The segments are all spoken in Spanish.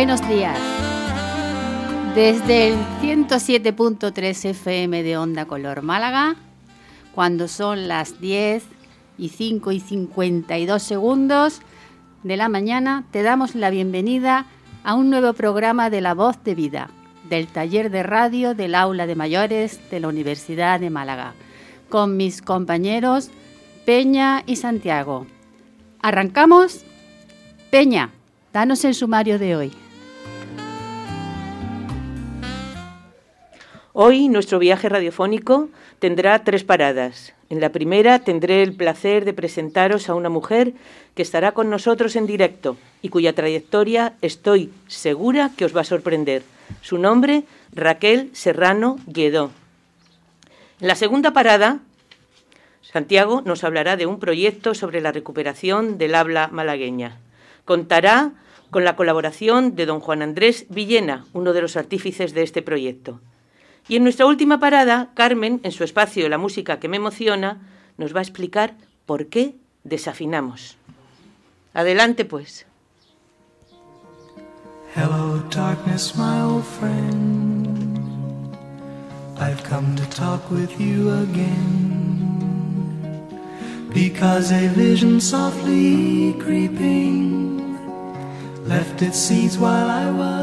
Buenos días. Desde el 107.3 FM de Onda Color Málaga, cuando son las 10 y 5 y 52 segundos de la mañana, te damos la bienvenida a un nuevo programa de La Voz de Vida, del taller de radio del aula de mayores de la Universidad de Málaga, con mis compañeros Peña y Santiago. ¿Arrancamos? Peña, danos el sumario de hoy. Hoy nuestro viaje radiofónico tendrá tres paradas. En la primera tendré el placer de presentaros a una mujer que estará con nosotros en directo y cuya trayectoria estoy segura que os va a sorprender. Su nombre, Raquel Serrano Guedó. En la segunda parada, Santiago nos hablará de un proyecto sobre la recuperación del habla malagueña. Contará con la colaboración de don Juan Andrés Villena, uno de los artífices de este proyecto. Y en nuestra última parada, Carmen, en su espacio La música que me emociona, nos va a explicar por qué desafinamos. Adelante, pues. Hello, darkness, my old friend. I've come to talk with you again. Because a vision softly creeping left its seeds while I was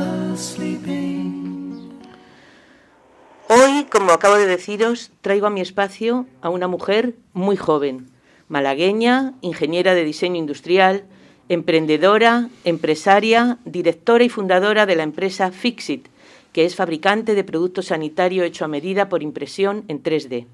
como acabo de deciros, traigo a mi espacio a una mujer muy joven, malagueña, ingeniera de diseño industrial, emprendedora, empresaria, directora y fundadora de la empresa Fixit, que es fabricante de productos sanitarios hecho a medida por impresión en 3D.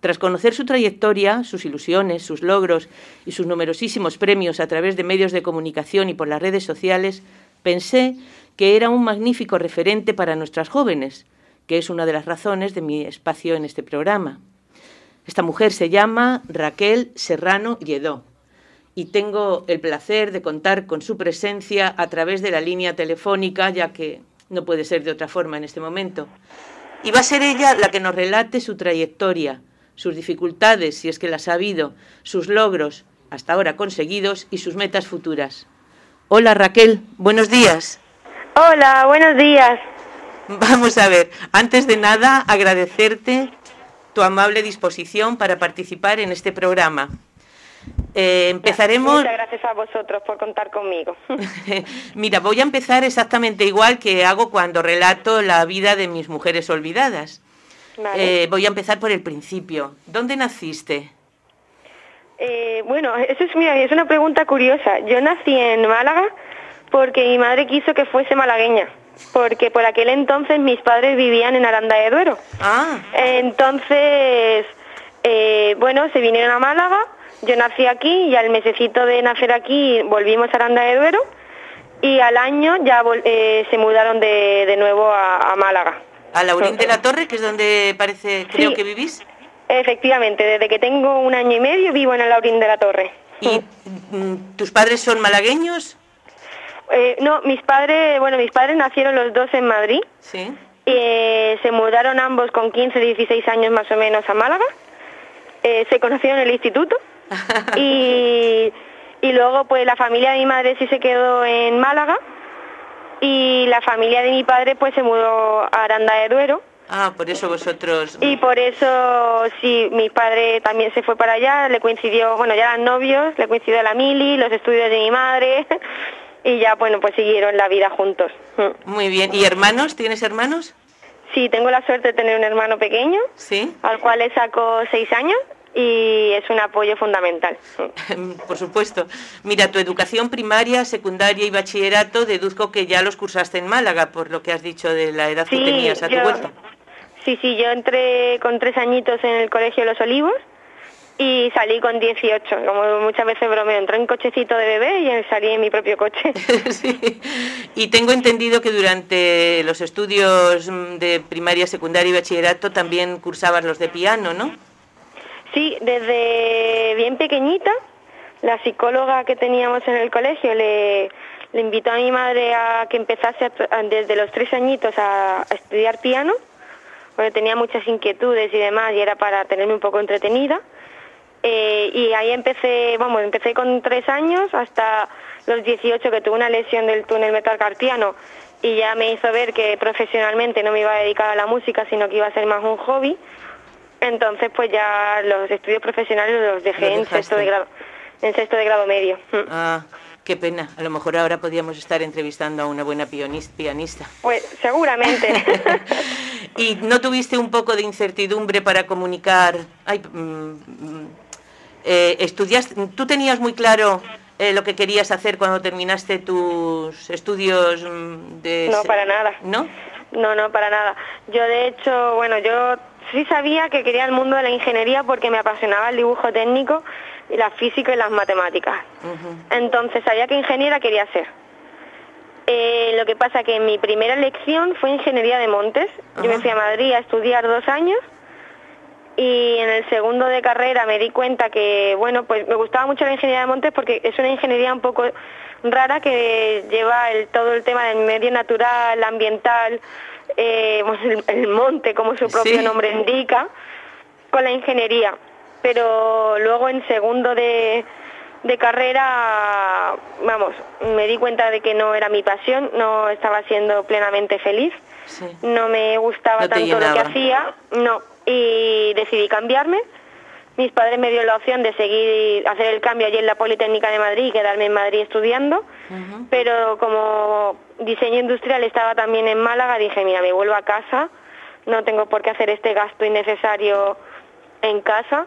Tras conocer su trayectoria, sus ilusiones, sus logros y sus numerosísimos premios a través de medios de comunicación y por las redes sociales, pensé que era un magnífico referente para nuestras jóvenes, que es una de las razones de mi espacio en este programa. Esta mujer se llama Raquel Serrano Lledó y tengo el placer de contar con su presencia a través de la línea telefónica, ya que no puede ser de otra forma en este momento. Y va a ser ella la que nos relate su trayectoria, sus dificultades, si es que las ha habido, sus logros hasta ahora conseguidos y sus metas futuras. Hola Raquel, buenos días. Hola, buenos días. Vamos a ver, antes de nada agradecerte tu amable disposición para participar en este programa. Eh, empezaremos. Muchas gracias a vosotros por contar conmigo. Mira, voy a empezar exactamente igual que hago cuando relato la vida de mis mujeres olvidadas. Eh, voy a empezar por el principio. ¿Dónde naciste? Eh, bueno, eso es, mira, es una pregunta curiosa. Yo nací en Málaga porque mi madre quiso que fuese malagueña porque por aquel entonces mis padres vivían en Aranda de Duero. Ah. Entonces, eh, bueno, se vinieron a Málaga, yo nací aquí y al mesecito de nacer aquí volvimos a Aranda de Duero y al año ya eh, se mudaron de, nuevo a, Málaga. ¿A Laurín de la Torre, que es donde parece, creo que vivís? Efectivamente, desde que tengo un año y medio vivo en el Laurín de la Torre. ¿Y mm, tus padres son malagueños? Eh, no, mis padres, bueno, mis padres nacieron los dos en Madrid. Sí. Eh, se mudaron ambos con 15, 16 años más o menos a Málaga. Eh, se conocieron en el instituto. y, y luego, pues la familia de mi madre sí se quedó en Málaga. Y la familia de mi padre, pues se mudó a Aranda de Duero. Ah, por eso vosotros... Y por eso, sí, mi padre también se fue para allá, le coincidió, bueno, ya eran novios, le coincidió la mili, los estudios de mi madre, y ya, bueno, pues siguieron la vida juntos. Mm. Muy bien. ¿Y hermanos? ¿Tienes hermanos? Sí, tengo la suerte de tener un hermano pequeño, ¿Sí? al cual le saco seis años y es un apoyo fundamental. Por supuesto. Mira, tu educación primaria, secundaria y bachillerato deduzco que ya los cursaste en Málaga, por lo que has dicho de la edad que tenías a tu vuelta. Sí, sí, yo entré con tres añitos en el Colegio Los Olivos y salí con 18, como muchas veces bromeo, entré en cochecito de bebé y salí en mi propio coche. sí. Y tengo entendido que durante los estudios de primaria, secundaria y bachillerato también cursabas los de piano, ¿no? Sí, desde bien pequeñita, la psicóloga que teníamos en el colegio le, le invitó a mi madre a que empezase desde los tres añitos a, a estudiar piano, porque tenía muchas inquietudes y demás y era para tenerme un poco entretenida. Eh, y ahí empecé, vamos, empecé con tres años hasta los 18 que tuve una lesión del túnel metacarpiano y ya me hizo ver que profesionalmente no me iba a dedicar a la música, sino que iba a ser más un hobby. Entonces, pues ya los estudios profesionales los dejé en sexto de grado, en sexto de grado medio. Mm. Ah, qué pena. A lo mejor ahora podríamos estar entrevistando a una buena pianista. Pues seguramente. ¿Y no tuviste un poco de incertidumbre para comunicar? Ay, mm, mm, eh, estudiaste, ¿Tú tenías muy claro eh, lo que querías hacer cuando terminaste tus estudios de... No, para nada. ¿No? No, no, para nada. Yo de hecho, bueno, yo sí sabía que quería el mundo de la ingeniería porque me apasionaba el dibujo técnico y la física y las matemáticas. Entonces sabía que ingeniera quería ser. Eh, lo que pasa que mi primera elección fue ingeniería de montes. Yo me fui a Madrid a estudiar dos años y en el segundo de carrera me di cuenta que, bueno, pues me gustaba mucho la ingeniería de montes porque es una ingeniería un poco rara que lleva el, todo el tema del medio natural, ambiental, eh, el, monte, como su propio nombre indica, con la ingeniería. Pero luego en segundo de, de carrera, vamos, me di cuenta de que no era mi pasión, no estaba siendo plenamente feliz, no me gustaba tanto lo que hacía, no, y decidí cambiarme. Mis padres me dieron la opción de seguir, hacer el cambio allí en la Politécnica de Madrid y quedarme en Madrid estudiando, pero como diseño industrial estaba también en Málaga, dije, mira, me vuelvo a casa, no tengo por qué hacer este gasto innecesario en casa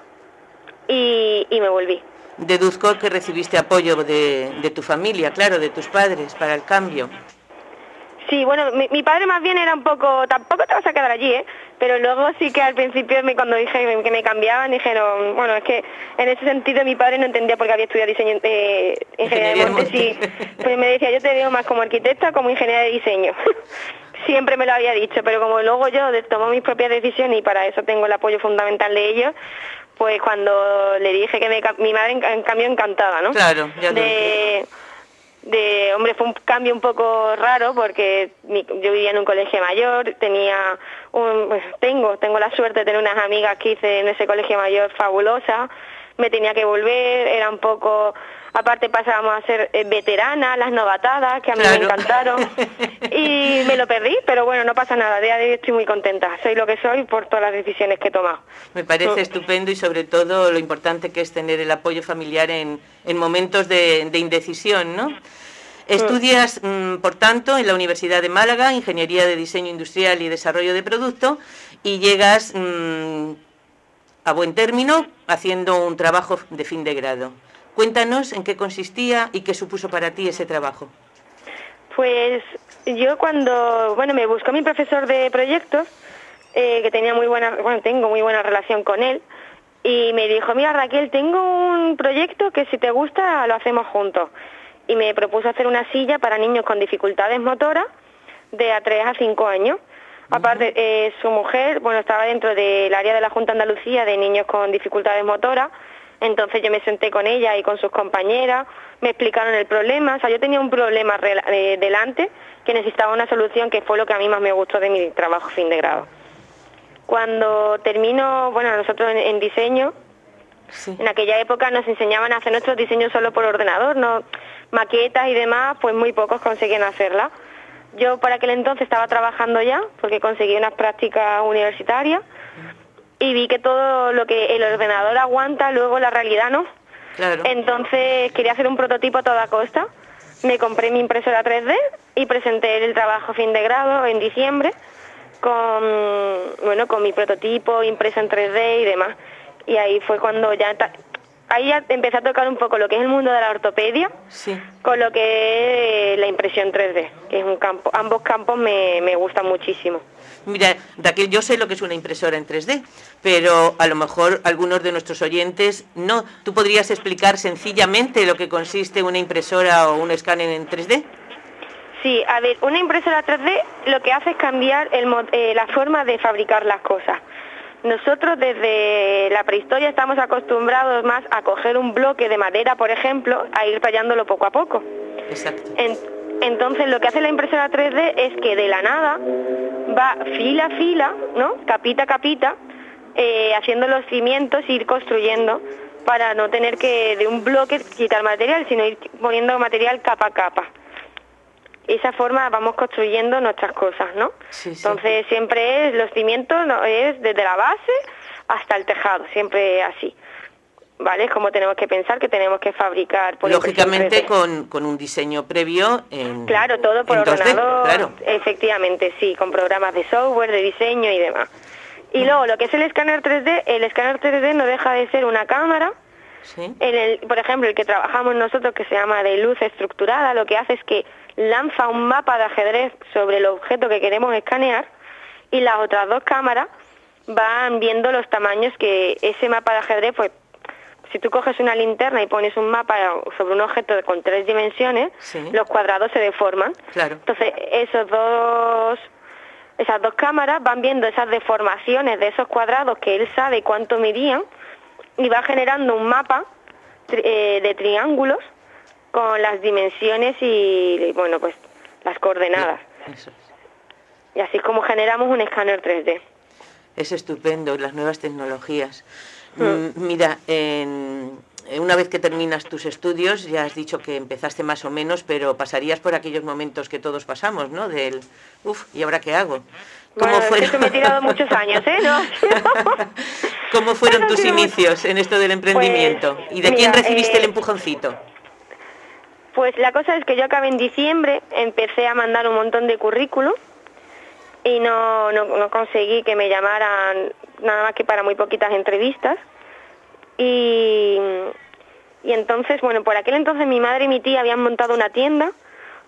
y, me volví. Deduzco que recibiste apoyo de, de tu familia, claro, de tus padres para el cambio. Sí, bueno, mi, padre más bien era un poco, tampoco te vas a quedar allí, ¿eh? Pero luego sí que al principio me, cuando dije que me cambiaban, dijeron, bueno, es que en ese sentido mi padre no entendía por qué había estudiado diseño, eh, ingeniería de montes y pues me decía, yo te veo más como arquitecta como ingeniera de diseño. Siempre me lo había dicho, pero como luego yo tomo mis propias decisiones y para eso tengo el apoyo fundamental de ellos, pues cuando le dije que me, mi madre en, cambio encantada, ¿no? Claro, ya de, de, hombre, fue un cambio un poco raro porque yo vivía en un colegio mayor, tenía un, pues, tengo, tengo la suerte de tener unas amigas que hice en ese colegio mayor fabulosa, me tenía que volver, era un poco, aparte pasábamos a ser eh, veteranas, las novatadas, que a mí me encantaron, y me lo perdí, pero bueno, no pasa nada, de hoy estoy muy contenta, soy lo que soy por todas las decisiones que he tomado. Me parece mm. estupendo y sobre todo lo importante que es tener el apoyo familiar en, en momentos de, de indecisión, ¿no? Estudias, mm, por tanto, en la Universidad de Málaga, Ingeniería de Diseño Industrial y Desarrollo de Producto, y llegas mm, a buen término haciendo un trabajo de fin de grado. Cuéntanos en qué consistía y qué supuso para ti ese trabajo. Pues yo cuando, bueno, me buscó mi profesor de proyectos, eh, que tenía muy buena, bueno, tengo muy buena relación con él, y me dijo, mira Raquel, tengo un proyecto que si te gusta lo hacemos juntos y me propuso hacer una silla para niños con dificultades motoras de a 3 a 5 años. Aparte, eh, su mujer, bueno, estaba dentro del área de la Junta Andalucía de niños con dificultades motoras, entonces yo me senté con ella y con sus compañeras, me explicaron el problema, o sea, yo tenía un problema eh, delante que necesitaba una solución, que fue lo que a mí más me gustó de mi trabajo fin de grado. Cuando termino, bueno, nosotros en, diseño, en aquella época nos enseñaban a hacer nuestros diseños solo por ordenador, no maquetas y demás, pues muy pocos consiguen hacerla. Yo por aquel entonces estaba trabajando ya, porque conseguí unas prácticas universitarias, y vi que todo lo que el ordenador aguanta, luego la realidad no. Entonces quería hacer un prototipo a toda costa. Me compré mi impresora 3D y presenté el trabajo fin de grado en diciembre con bueno con mi prototipo impreso en 3D y demás. Y ahí fue cuando ya ahí ya empecé a tocar un poco lo que es el mundo de la ortopedia con lo que es la impresión 3D, que es un campo, ambos campos me, me gustan muchísimo. Mira, Raquel, yo sé lo que es una impresora en 3D, pero a lo mejor algunos de nuestros oyentes no. ¿Tú podrías explicar sencillamente lo que consiste una impresora o un escáner en 3D? Sí, a ver, una impresora 3D lo que hace es cambiar el, eh, la forma de fabricar las cosas. Nosotros desde la prehistoria estamos acostumbrados más a coger un bloque de madera, por ejemplo, a ir tallándolo poco a poco. Exacto. entonces lo que hace la impresora 3D es que de la nada va fila a fila, ¿no? Capita a capita, eh, haciendo los cimientos e ir construyendo para no tener que de un bloque quitar material, sino ir poniendo material capa a capa. Esa forma vamos construyendo nuestras cosas, ¿no? Entonces siempre es los cimientos, no, es desde la base hasta el tejado, siempre así. ¿vale? Es como tenemos que pensar que tenemos que fabricar. Por Lógicamente con, con, un diseño previo en Claro, todo por ordenador. claro. Efectivamente, sí, con programas de software, de diseño y demás. Y luego lo que es el escáner 3D, el escáner 3D no deja de ser una cámara. En el, por ejemplo, el que trabajamos nosotros, que se llama de luz estructurada, lo que hace es que lanza un mapa de ajedrez sobre el objeto que queremos escanear y las otras dos cámaras van viendo los tamaños que ese mapa de ajedrez pues si tú coges una linterna y pones un mapa sobre un objeto con tres dimensiones, los cuadrados se deforman. Entonces, esos dos, esas dos cámaras van viendo esas deformaciones de esos cuadrados que él sabe cuánto midían y va generando un mapa eh, de triángulos con las dimensiones y, bueno, pues las coordenadas. Y así es como generamos un escáner 3D. Es estupendo, las nuevas tecnologías. Mm, mira, una vez que terminas tus estudios, ya has dicho que empezaste más o menos, pero pasarías por aquellos momentos que todos pasamos, ¿no? Del, uff, ¿y ahora qué hago? ¿Cómo bueno, me he tirado muchos años, ¿eh? ¿Cómo fueron tus inicios en esto del emprendimiento? Pues, ¿Y de quién recibiste el eh, empujoncito? Pues la cosa es que yo acabé en diciembre, empecé a mandar un montón de currículum y no, no, conseguí que me llamaran nada más que para muy poquitas entrevistas. Y, y entonces, bueno, por aquel entonces mi madre y mi tía habían montado una tienda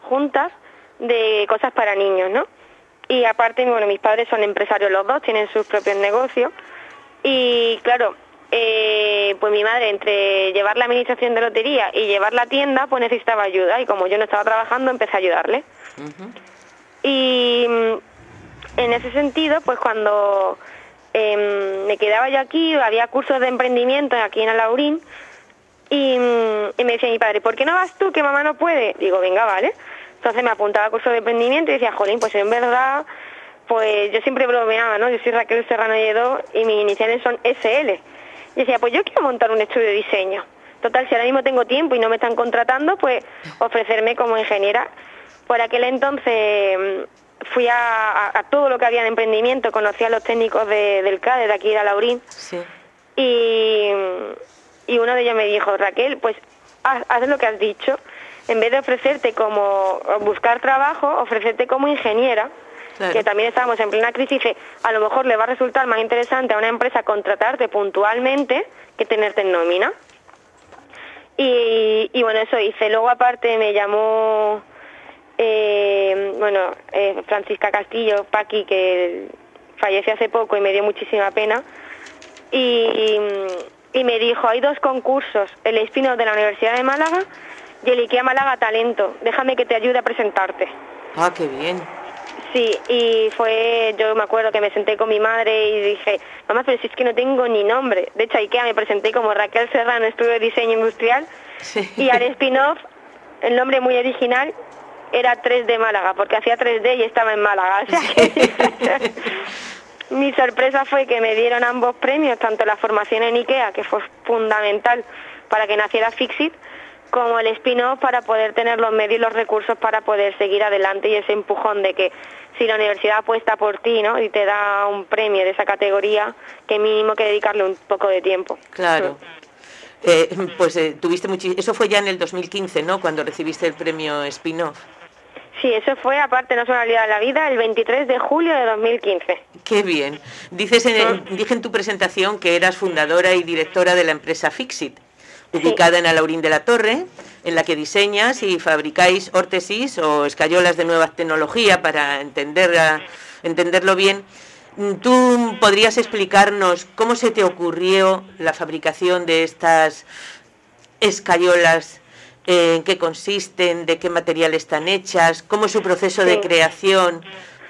juntas de cosas para niños, ¿no? Y aparte, bueno, mis padres son empresarios los dos, tienen sus propios negocios. Y claro, eh, pues mi madre entre llevar la administración de lotería y llevar la tienda, pues necesitaba ayuda. Y como yo no estaba trabajando, empecé a ayudarle. Y en ese sentido, pues cuando em, me quedaba yo aquí, había cursos de emprendimiento aquí en Alaurín, y, y, me decía mi padre, ¿por qué no vas tú que mamá no puede? Digo, venga, vale. Entonces me apuntaba a cursos de emprendimiento y decía, jolín, pues en verdad, pues yo siempre bromeaba, ¿no? Yo soy Raquel Serrano Lledó y mis iniciales son SL. Y decía, pues yo quiero montar un estudio de diseño. Total, si ahora mismo tengo tiempo y no me están contratando, pues ofrecerme como ingeniera. Por aquel entonces fui a, todo lo que había de emprendimiento, conocí a los técnicos del CADE, de aquí de Laurín, y, y uno de ellos me dijo, Raquel, pues haz, lo que has dicho, en vez de ofrecerte como buscar trabajo, ofrecerte como ingeniera, que también estábamos en plena crisis, a lo mejor le va a resultar más interesante a una empresa contratarte puntualmente que tenerte en nómina. Y, y bueno, eso hice. Luego aparte me llamó eh, bueno, eh, Francisca Castillo, Paqui, que falleció hace poco y me dio muchísima pena, y, me dijo, hay dos concursos, el Espino de la Universidad de Málaga y el IKEA Málaga Talento, déjame que te ayude a presentarte. Ah, qué bien. Sí, y fue, yo me acuerdo que me senté con mi madre y dije, mamá, pero si es que no tengo ni nombre. De hecho, a IKEA me presenté como Raquel Serrano, estudio de diseño industrial, y al spin-off, el nombre muy original, era 3D Málaga, porque hacía 3D y estaba en Málaga. mi sorpresa fue que me dieron ambos premios, tanto la formación en IKEA, que fue fundamental para que naciera Fixit, como el spin-off para poder tener los medios y los recursos para poder seguir adelante y ese empujón de que si la universidad apuesta por ti ¿no? y te da un premio de esa categoría, que mínimo que dedicarle un poco de tiempo. Claro. Eh, pues eh, tuviste eso fue ya en el 2015, ¿no? Cuando recibiste el premio spin-off. Sí, eso fue, aparte no solo de la vida, el 23 de julio de 2015. Qué bien. Dices en, ah. dije en tu presentación que eras fundadora y directora de la empresa Fixit, ubicada en Alaurín de la Torre, en la que diseñas y fabricáis órtesis o escayolas de nueva tecnología para entender, entenderlo bien. ¿Tú podrías explicarnos cómo se te ocurrió la fabricación de estas escayolas en qué consisten, de qué material están hechas, cómo es su proceso de creación,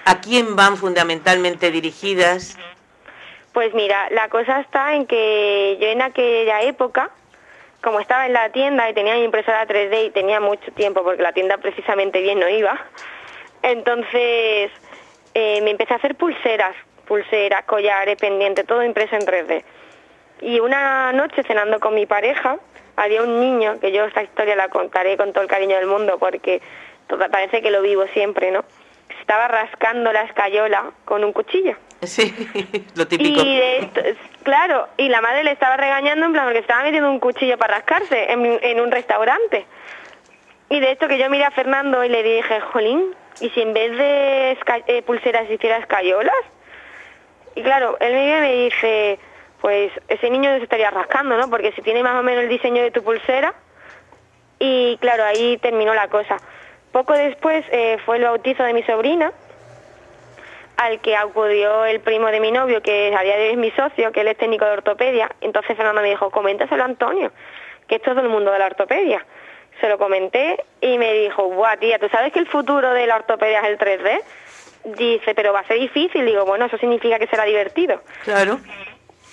a quién van fundamentalmente dirigidas. Pues mira, la cosa está en que yo en aquella época, como estaba en la tienda y tenía mi impresora 3D y tenía mucho tiempo porque la tienda precisamente bien no iba, entonces eh, me empecé a hacer pulseras, pulseras, collares, pendientes, todo impreso en 3D. Y una noche cenando con mi pareja, había un niño, que yo esta historia la contaré con todo el cariño del mundo porque parece que lo vivo siempre, ¿no? Estaba rascando la escayola con un cuchillo. Sí, lo típico. Y claro, y la madre le estaba regañando en plan porque estaba metiendo un cuchillo para rascarse en, un restaurante. Y de esto que yo miré a Fernando y le dije, Jolín, ¿y si en vez de eh, pulseras hiciera escayolas? Y claro, él me me dice, pues ese niño se estaría rascando, ¿no? Porque si tiene más o menos el diseño de tu pulsera. Y claro, ahí terminó la cosa. Poco después eh, fue el bautizo de mi sobrina, al que acudió el primo de mi novio, que a día de hoy es mi socio, que él es técnico de ortopedia. Entonces Fernando me dijo, coméntaselo a Antonio, que es todo el mundo de la ortopedia. Se lo comenté y me dijo, guau, tía, ¿tú sabes que el futuro de la ortopedia es el 3D? Dice, pero va a ser difícil. Digo, bueno, eso significa que será divertido. Claro.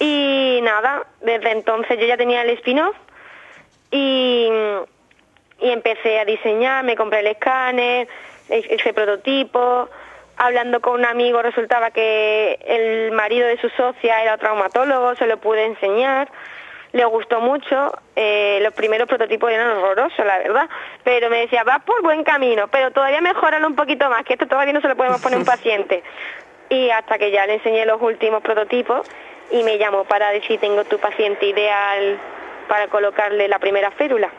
Y nada, desde entonces yo ya tenía el spin-off y, y empecé a diseñar, me compré el escáner, ese prototipo, hablando con un amigo resultaba que el marido de su socia era traumatólogo, se lo pude enseñar, le gustó mucho, eh, los primeros prototipos eran horrorosos, la verdad, pero me decía, va por buen camino, pero todavía mejoralo un poquito más, que esto todavía no se lo podemos poner un paciente. Y hasta que ya le enseñé los últimos prototipos y me llamó para decir, tengo tu paciente ideal para colocarle la primera férula.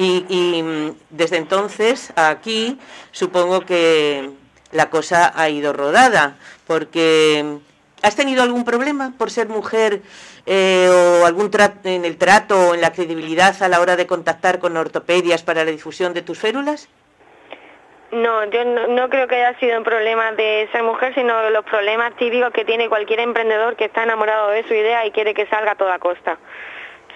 Mm. Y, y mm, desde entonces aquí supongo que la cosa ha ido rodada, porque ¿has tenido algún problema por ser mujer eh, o algún en el trato o en la credibilidad a la hora de contactar con ortopedias para la difusión de tus férulas? No, yo no, creo que haya sido un problema de ser mujer, sino los problemas típicos que tiene cualquier emprendedor que está enamorado de su idea y quiere que salga a toda costa.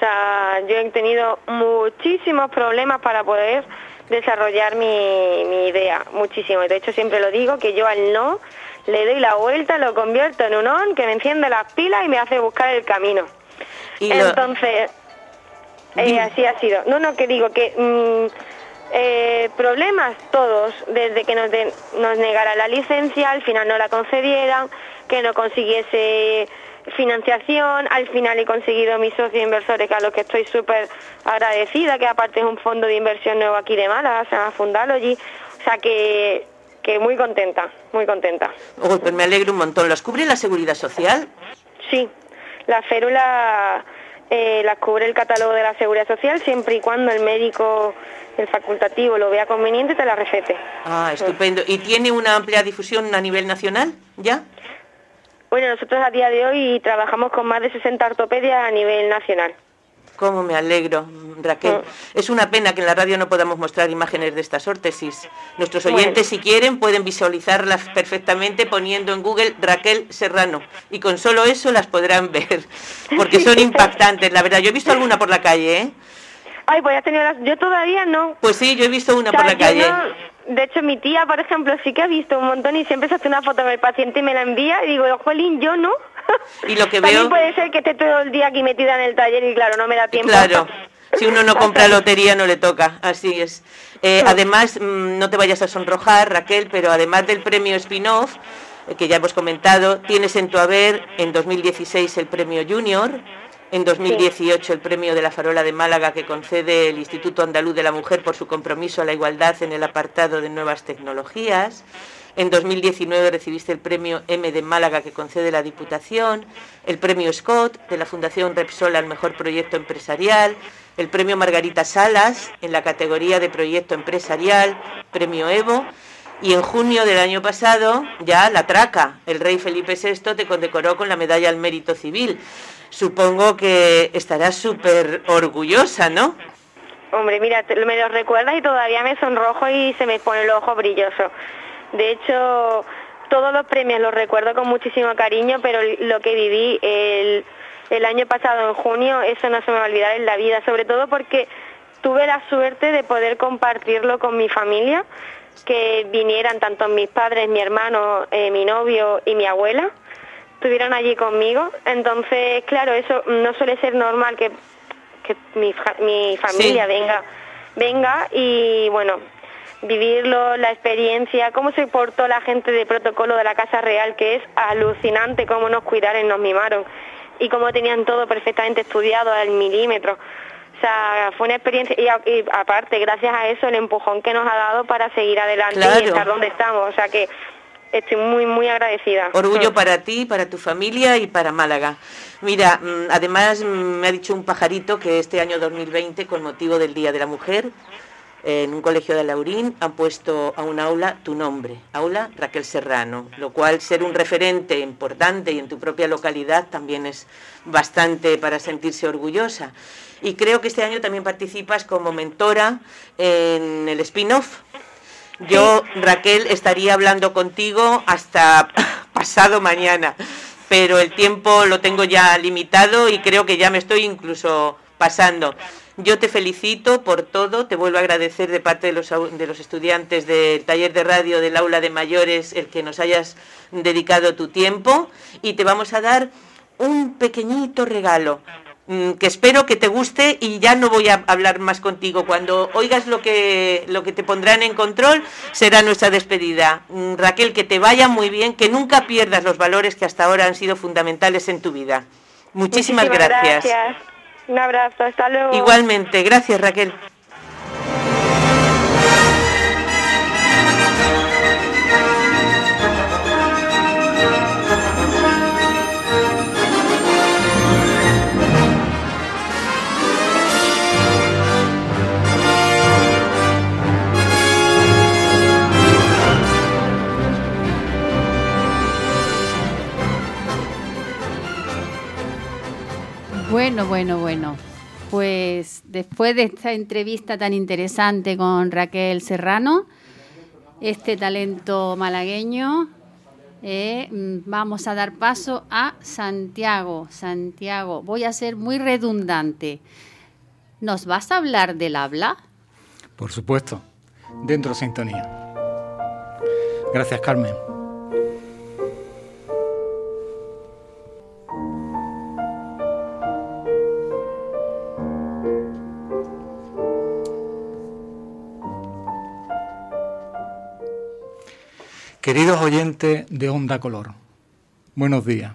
Sea, yo he tenido muchísimos problemas para poder desarrollar mi, idea, muchísimo. De hecho, siempre lo digo, que yo al no le doy la vuelta, lo convierto en un on, que me enciende las pilas y me hace buscar el camino. Entonces, eh, así ha sido. No, no, que digo que mm, eh, problemas todos, desde que nos, nos negara la licencia, al final no la concedieran, que no consiguiese financiación, al final he conseguido mis socios inversores, que a los que estoy súper agradecida, que aparte es un fondo de inversión nuevo aquí de Málaga, se llama Fundalogy, o sea que, que muy contenta, muy contenta. pues me alegro un montón. ¿Las cubre la Seguridad Social? Sí, la férula eh, las cubre el catálogo de la Seguridad Social siempre y cuando el médico, el facultativo, lo vea conveniente, te la recete. Ah, estupendo. ¿Y tiene una amplia difusión a nivel nacional ya? Bueno, nosotros a día de hoy trabajamos con más de 60 ortopedias a nivel nacional. Cómo me alegro, Raquel. Mm. Es una pena que en la radio no podamos mostrar imágenes de estas órtesis. Nuestros oyentes, si quieren, pueden visualizarlas perfectamente poniendo en Google Raquel Serrano. Y con solo eso las podrán ver, porque son impactantes. La verdad, yo he visto alguna por la calle, ¿eh? Ay, pues ya tenido las... Yo todavía no. Pues sí, yo he visto una por la calle. De hecho, mi tía, por ejemplo, sí que ha visto un montón y siempre se hace una foto del paciente y me la envía y digo, jolín, yo no. Y lo que También puede ser que esté todo el día aquí metida en el taller y claro, no me da tiempo. Claro. Si uno no compra lotería no le toca, así es. Eh, además, mm, no te vayas a sonrojar, Raquel, pero además del premio spin-off, eh, que ya hemos comentado, tienes en tu haber en 2016 el premio Junior, en 2018 el premio de la Farola de Málaga que concede el Instituto Andaluz de la Mujer por su compromiso a la igualdad en el apartado de nuevas tecnologías. En 2019 recibiste el premio M de Málaga que concede la Diputación, el premio Scott de la Fundación Repsol al mejor proyecto empresarial, el premio Margarita Salas en la categoría de proyecto empresarial, premio Evo. Y en junio del año pasado, ya la traca, el rey Felipe VI te condecoró con la medalla al mérito civil supongo que estarás súper orgullosa, ¿no? Hombre, mira, me lo recuerdas y todavía me sonrojo y se me pone el ojo brilloso. De hecho, todos los premios los recuerdo con muchísimo cariño, pero lo que viví el, año pasado, en junio, eso no se me va a olvidar en la vida, sobre todo porque tuve la suerte de poder compartirlo con mi familia, que vinieran tanto mis padres, mi hermano, eh, mi novio y mi abuela estuvieron allí conmigo. Entonces, claro, eso no suele ser normal que, mi, mi familia venga, venga y bueno, vivirlo, la experiencia, cómo se portó la gente de protocolo de la Casa Real, que es alucinante cómo nos cuidaron, nos mimaron. y cómo tenían todo perfectamente estudiado al milímetro. O sea, fue una experiencia y, aparte, gracias a eso, el empujón que nos ha dado para seguir adelante y estar donde estamos. O sea que estoy muy, muy agradecida. Orgullo mm. para ti, para tu familia y para Málaga. Mira, mm, además mm, me ha dicho un pajarito que este año 2020, con motivo del Día de la Mujer, en un colegio de Laurín han puesto a un aula tu nombre, aula Raquel Serrano, lo cual ser un referente importante y en tu propia localidad también es bastante para sentirse orgullosa. Y creo que este año también participas como mentora en el spin-off. Yo, Raquel, estaría hablando contigo hasta pasado mañana, pero el tiempo lo tengo ya limitado y creo que ya me estoy incluso pasando. Yo te felicito por todo, te vuelvo a agradecer de parte de los, de los estudiantes del taller de radio del aula de mayores el que nos hayas dedicado tu tiempo y te vamos a dar un pequeñito regalo que espero que te guste y ya no voy a hablar más contigo. Cuando oigas lo que, lo que te pondrán en control, será nuestra despedida. Mm, Raquel, que te vaya muy bien, que nunca pierdas los valores que hasta ahora han sido fundamentales en tu vida. Muchísimas, gracias. Un abrazo, hasta luego. Igualmente, gracias Raquel. Bueno, bueno, bueno. Pues después de esta entrevista tan interesante con Raquel Serrano, este talento malagueño, eh, mm, vamos a dar paso a Santiago. Santiago, voy a ser muy redundante. ¿Nos vas a hablar del habla? Por supuesto, dentro de sintonía. Gracias, Carmen. Queridos oyentes de Onda Color, buenos días.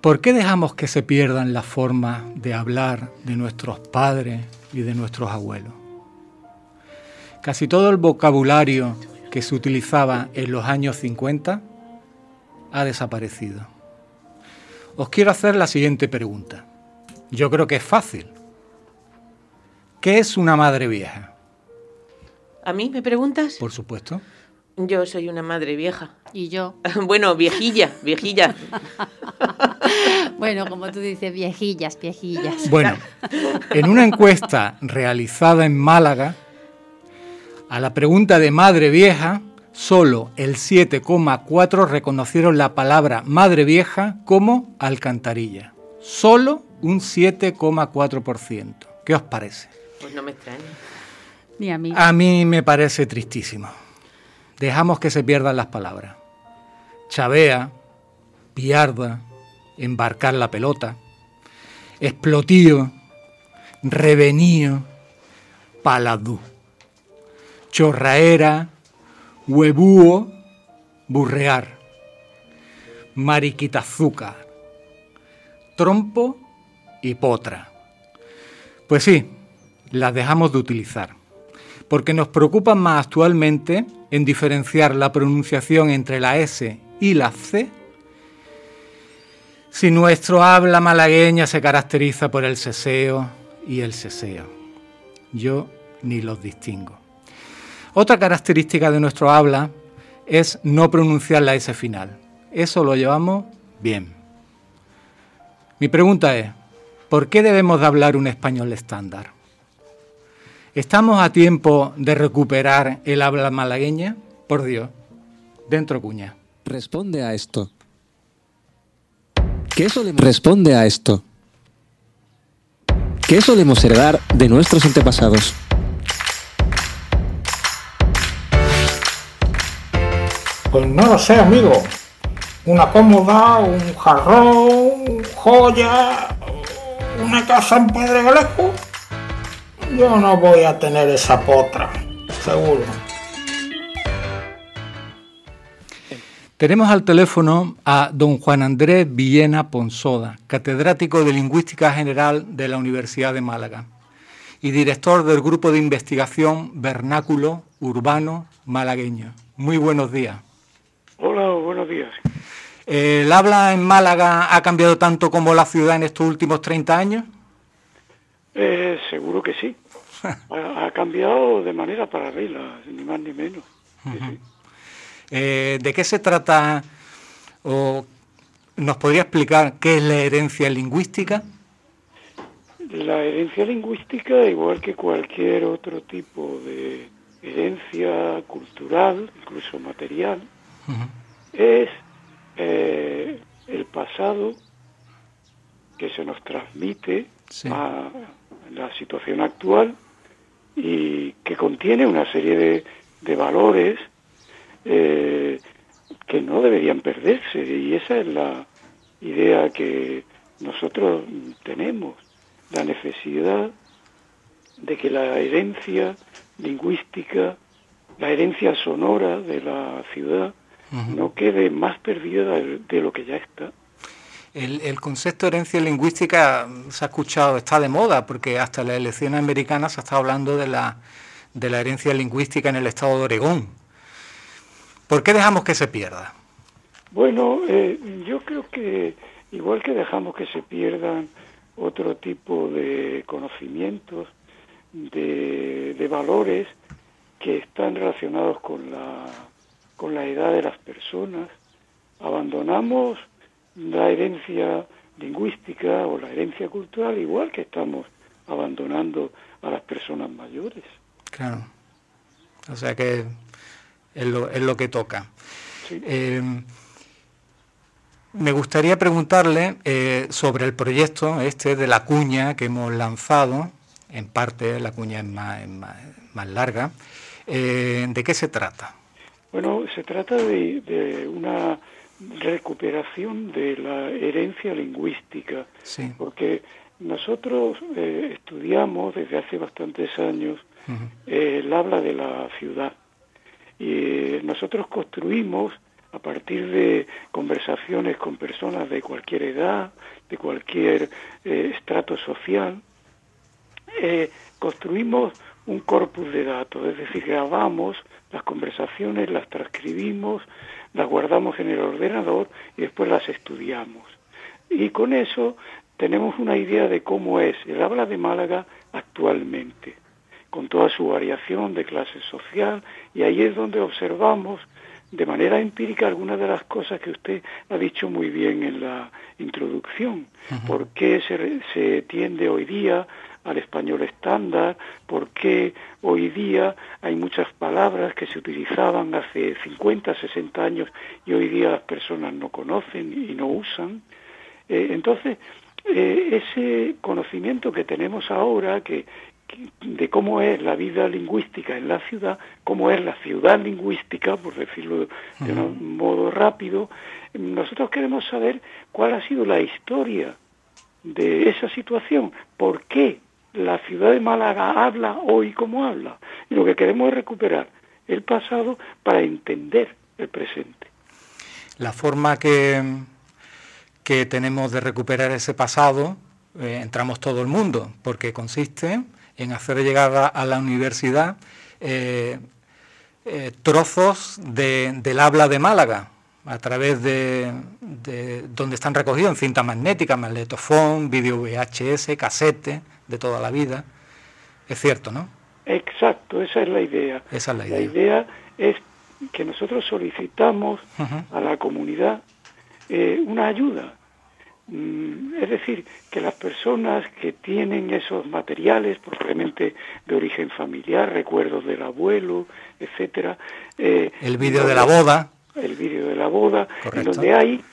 ¿Por qué dejamos que se pierdan las formas de hablar de nuestros padres y de nuestros abuelos? Casi todo el vocabulario que se utilizaba en los años 50 ha desaparecido. Os quiero hacer la siguiente pregunta. Yo creo que es fácil. ¿Qué es una madre vieja? ¿A mí me preguntas? Por supuesto. Yo soy una madre vieja. Y yo. bueno, viejilla, viejilla. bueno, como tú dices, viejillas, viejillas. Bueno, en una encuesta realizada en Málaga, a la pregunta de madre vieja, solo el 7,4 reconocieron la palabra madre vieja como alcantarilla. Solo un 7,4%. ¿Qué os parece? Pues no me extraña. Ni a mí. A mí me parece tristísimo dejamos que se pierdan las palabras. Chavea, piarda, embarcar la pelota, explotío, revenío, paladú, chorraera, huevúo, burrear, mariquita azúcar, trompo y potra. Pues sí, las dejamos de utilizar, porque nos preocupan más actualmente en diferenciar la pronunciación entre la S y la C, si nuestro habla malagueña se caracteriza por el seseo y el seseo. Yo ni los distingo. Otra característica de nuestro habla es no pronunciar la S final. Eso lo llevamos bien. Mi pregunta es, ¿por qué debemos de hablar un español estándar? ¿Estamos a tiempo de recuperar el habla malagueña? Por Dios, dentro cuña. Responde a esto. ¿Qué solemos responde a esto? ¿Qué solemos heredar de nuestros antepasados? Pues no lo sé, amigo. Una cómoda, un jarrón, joya, una casa en Pedregalejo yo no voy a tener esa potra, seguro. Tenemos al teléfono a don Juan Andrés Villena Ponsoda, catedrático de Lingüística General de la Universidad de Málaga y director del Grupo de Investigación Vernáculo Urbano Malagueño. Muy buenos días. Hola, buenos días. ¿El habla en Málaga ha cambiado tanto como la ciudad en estos últimos 30 años? Eh, seguro que sí. ha, cambiado de manera paralela, ni más ni menos. Eh, ¿De qué se trata o nos podría explicar qué es la herencia lingüística? La herencia lingüística, igual que cualquier otro tipo de herencia cultural, incluso material, es eh, el pasado que se nos transmite a la situación actual y que contiene una serie de, de valores eh, que no deberían perderse y esa es la idea que nosotros tenemos, la necesidad de que la herencia lingüística, la herencia sonora de la ciudad no quede más perdida de, lo que ya está. El, concepto de herencia lingüística se ha escuchado, está de moda, porque hasta las elecciones americanas se está hablando de la, de la herencia lingüística en el estado de Oregón. ¿Por qué dejamos que se pierda? Bueno, eh, yo creo que igual que dejamos que se pierdan otro tipo de conocimientos, de, de valores que están relacionados con la, con la edad de las personas, abandonamos la herencia lingüística o la herencia cultural igual que estamos abandonando a las personas mayores. Claro. O sea que es lo, que toca. Eh, me gustaría preguntarle eh, sobre el proyecto este de la cuña que hemos lanzado, en parte la cuña es más, larga. Eh, ¿De qué se trata? Bueno, se trata de, una recuperación de la herencia lingüística, porque nosotros estudiamos desde hace bastantes años el habla de la ciudad. Y nosotros construimos a partir de conversaciones con personas de cualquier edad, de cualquier eh, estrato social, eh, construimos un corpus de datos, es decir, grabamos las conversaciones, las transcribimos, las guardamos en el ordenador y después las estudiamos. Y con eso tenemos una idea de cómo es el habla de Málaga actualmente con toda su variación de clase social, y ahí es donde observamos de manera empírica algunas de las cosas que usted ha dicho muy bien en la introducción. ¿Por qué se, se tiende hoy día al español estándar? ¿Por qué hoy día hay muchas palabras que se utilizaban hace 50, 60 años y hoy día las personas no conocen y no usan? Eh, entonces, eh, ese conocimiento que tenemos ahora, que, de cómo es la vida lingüística en la ciudad, cómo es la ciudad lingüística, por decirlo de un modo rápido, nosotros queremos saber cuál ha sido la historia de esa situación, por qué la ciudad de Málaga habla hoy como habla. Y lo que queremos es recuperar el pasado para entender el presente. La forma que, que tenemos de recuperar ese pasado, eh, entramos todo el mundo, porque consiste en hacer llegar a, la universidad eh, eh, trozos del habla de Málaga a través de, donde están recogidos en cinta magnética, magnetofón, vídeo VHS, casete, de toda la vida. Es cierto, ¿no? Exacto, esa es la idea. Esa es la idea. La idea es que nosotros solicitamos a la comunidad eh, una ayuda Mm, es decir, que las personas que tienen esos materiales, probablemente de origen familiar, recuerdos del abuelo, etcétera. Eh, el vídeo de la boda. El vídeo de la boda, en donde hay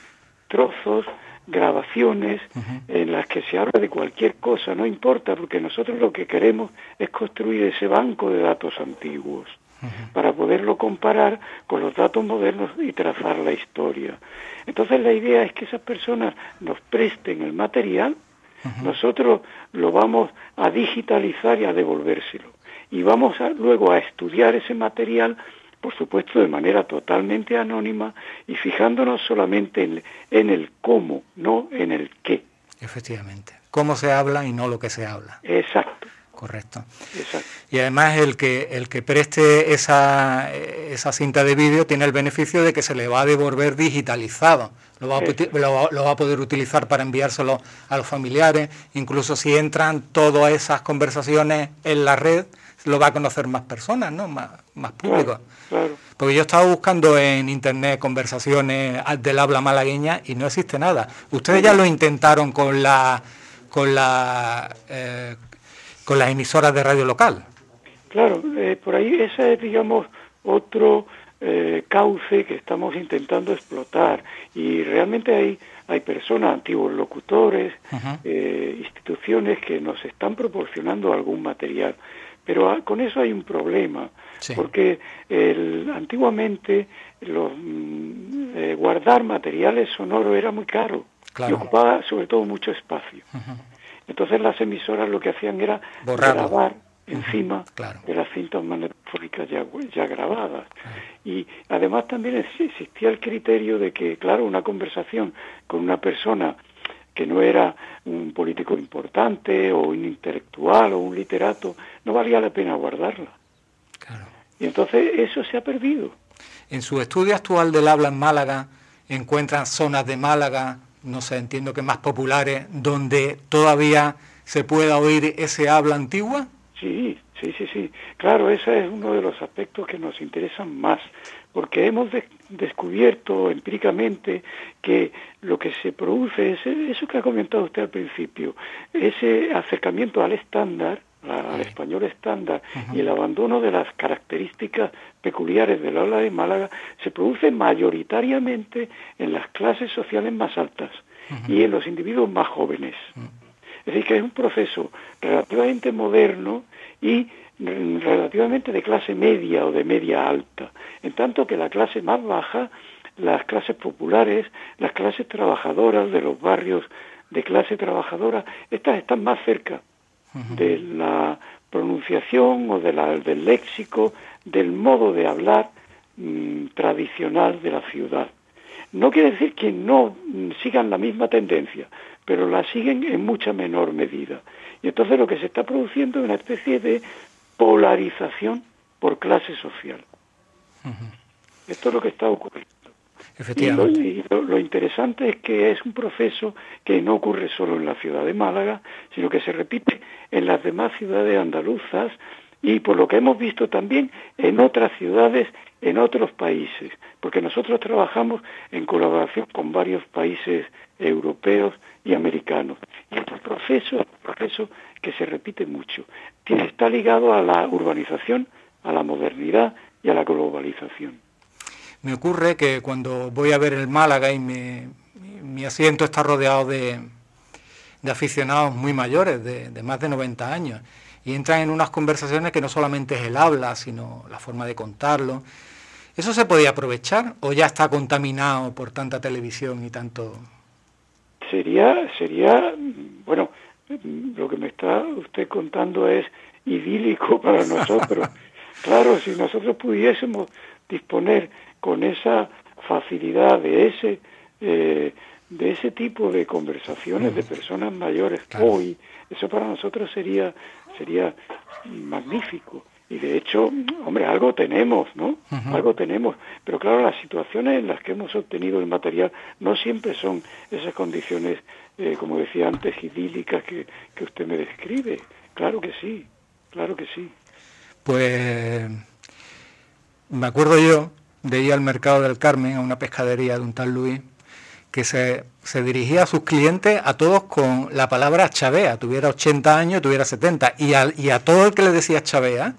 trozos, grabaciones en las que se habla de cualquier cosa, no importa, porque nosotros lo que queremos es construir ese banco de datos antiguos para poderlo comparar con los datos modernos y trazar la historia. Entonces la idea es que esas personas nos presten el material, nosotros lo vamos a digitalizar y a devolvérselo. Y vamos luego a estudiar ese material por supuesto de manera totalmente anónima y fijándonos solamente en, en el cómo, no en el qué. Efectivamente, cómo se habla y no lo que se habla. Exacto. Correcto. Y además el que, el que preste esa, esa cinta de vídeo tiene el beneficio de que se le va a devolver digitalizado. Lo va, a, lo va, a poder utilizar para enviárselo a los familiares. Incluso si entran todas esas conversaciones en la red, lo va a conocer más personas, ¿no? Más, más público. Porque yo estaba buscando en internet conversaciones del habla malagueña y no existe nada. Ustedes ya lo intentaron con la con la eh, con las emisoras de radio local. Claro, eh, por ahí ese es, digamos, otro eh, cauce que estamos intentando explotar y realmente hay, hay personas, antiguos locutores, eh, instituciones que nos están proporcionando algún material. Pero con eso hay un problema, porque el, antiguamente los, mm, guardar materiales sonoros era muy caro y ocupaba sobre todo mucho espacio. Entonces las emisoras lo que hacían era grabar encima de las cintas magnéticas ya, ya grabadas. Y además también existía el criterio de que, claro, una conversación con una persona que no era un político importante o un intelectual o un literato, no valía la pena guardarla. Y entonces eso se ha perdido. En su estudio actual del habla en Málaga, encuentran zonas de Málaga no sé, entiendo que más populares, donde todavía se pueda oír ese habla antigua? Sí, sí, sí, sí. Claro, ese es uno de los aspectos que nos interesan más, porque hemos descubierto empíricamente que lo que se produce es eso que ha comentado usted al principio, ese acercamiento al estándar, al español estándar y el abandono de las características peculiares del habla de Málaga se produce mayoritariamente en las clases sociales más altas y en los individuos más jóvenes. Es decir, que es un proceso relativamente moderno y relativamente de clase media o de media alta, en tanto que la clase más baja, las clases populares, las clases trabajadoras de los barrios de clase trabajadora, estas están más cerca de la pronunciación o de la, del léxico, del modo de hablar mm, tradicional de la ciudad. No quiere decir que no mm, sigan la misma tendencia, pero la siguen en mucha menor medida. Y entonces lo que se está produciendo es una especie de polarización por clase social. Esto es lo que está ocurriendo. Y, lo, interesante es que es un proceso que no ocurre solo en la ciudad de Málaga, sino que se repite en las demás ciudades andaluzas y por lo que hemos visto también en otras ciudades, en otros países, porque nosotros trabajamos en colaboración con varios países europeos y americanos. Y este proceso es un proceso que se repite mucho. Está ligado a la urbanización, a la modernidad y a la globalización. Me ocurre que cuando voy a ver el Málaga y mi asiento está rodeado de, aficionados muy mayores, de, más de 90 años, y entran en unas conversaciones que no solamente es el habla, sino la forma de contarlo. ¿Eso se podía aprovechar o ya está contaminado por tanta televisión y tanto...? Sería, sería, bueno, lo que me está usted contando es idílico para nosotros. claro, si nosotros pudiésemos disponer con esa facilidad de ese eh, de ese tipo de conversaciones de personas mayores hoy eso para nosotros sería sería magnífico. Y de hecho hombre algo tenemos no algo tenemos. Pero claro las situaciones en las que hemos obtenido el material no siempre son esas condiciones eh, como decía antes idílicas que, que usted me describe. Claro que sí claro que sí. Pues me acuerdo yo de ir al mercado del Carmen, a una pescadería de un tal Luis, que se, dirigía a sus clientes a todos con la palabra chavea, tuviera 80 años, tuviera 70, y, y a todo el que le decía chavea,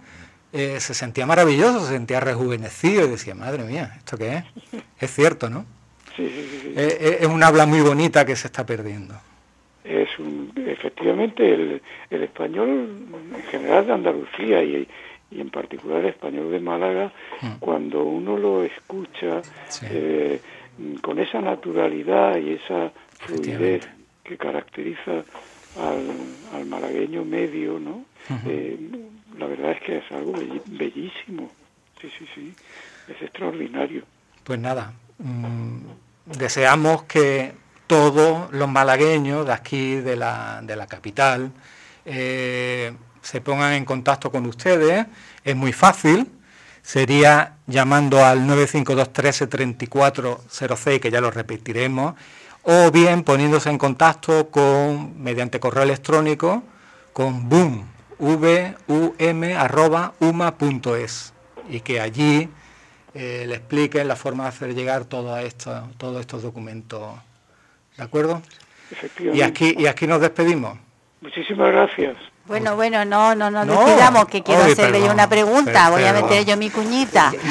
eh, se sentía maravilloso, se sentía rejuvenecido y decía, madre mía, ¿esto qué es? Es cierto, ¿no? Sí, sí, sí. Eh, eh, es, una habla muy bonita que se está perdiendo. Es efectivamente el, el español en general de Andalucía y, y en particular el español de Málaga, mm. cuando uno lo escucha eh, con esa naturalidad y esa fluidez que caracteriza al, malagueño medio, ¿no? Eh, la verdad es que es algo bellísimo, sí, sí, sí. Es extraordinario. Pues nada, mm, deseamos que todos los malagueños de aquí, de la, de la capital, eh, se pongan en contacto con ustedes. Es muy fácil. Sería llamando al 952 13 3406, que ya lo repetiremos, o bien poniéndose en contacto con mediante correo electrónico con boom, uma.es y que allí eh, le expliquen la forma de hacer llegar todo esto, todos estos documentos. ¿De acuerdo? Y aquí, y aquí nos despedimos. Muchísimas gracias. Bueno, bueno, no, no nos despidamos, que quiero hacerle yo una pregunta. Voy a meter yo mi cuñita.